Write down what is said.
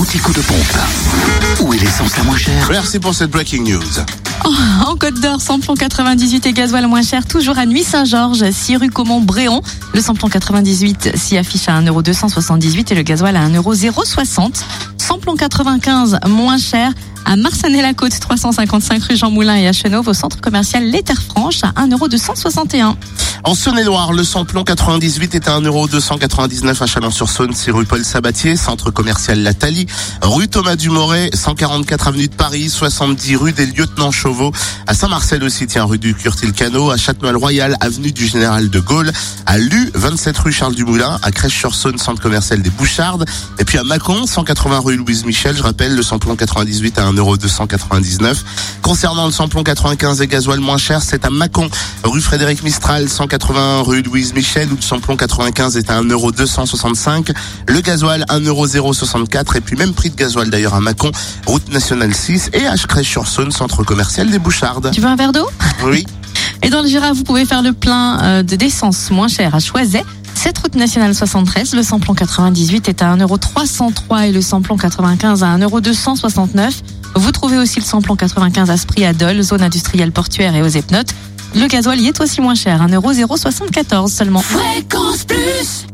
l'anti-coup de pompe. Où est l'essence la moins chère Merci pour cette breaking news. En Côte d'Or, samplon 98 et gasoil moins cher, toujours à Nuit Saint-Georges, 6 rue Comont-Bréon. Le samplon 98 s'y affiche à 1,278€ et le gasoil à 1,060€. Samplon 95 moins cher à Marsanet-la-Côte, 355 rue Jean Moulin et à Chenauve au centre commercial Les Terres Franches à 1,261€. En Saône-et-Loire, le samplon 98 est à 1,299€ à Chalon-sur-Saône, c'est rue Paul Sabatier, centre commercial La Thalie, rue Thomas Dumoret, 144 avenue de Paris, 70 rue des Lieutenants Chauveau, à Saint-Marcel aussi, tiens, rue du Curtil-Cano, à Châtenois-le-Royal, avenue du Général de Gaulle, à Lu, 27 rue Charles Dumoulin, à Crèche-sur-Saône, centre commercial des Bouchardes, et puis à Mâcon, 180 rue Louise Michel, je rappelle, le samplon 98 à 1,299€. Concernant le samplon 95 et gasoil moins cher, c'est à Mâcon, rue Frédéric Mistral, 180 rue Louise Michel, où le samplon 95 est à 1,265€. Le gasoil, 1,064€ et puis même prix de gasoil d'ailleurs à Mâcon, route nationale 6 et à Crèche-sur-Saône, centre commercial des Bouchardes. Tu veux un verre d'eau? Oui. Et dans le Jura, vous pouvez faire le plein euh, de d'essence moins cher à Choiset. Cette route nationale 73, le samplon 98 est à 1,303€ et le samplon 95 à 1,269€. Vous trouvez aussi le samplon 95 à Sprit à Dole, zone industrielle portuaire et aux Epnotes. Le gasoil y est aussi moins cher, 1,074€ seulement. Fréquence Plus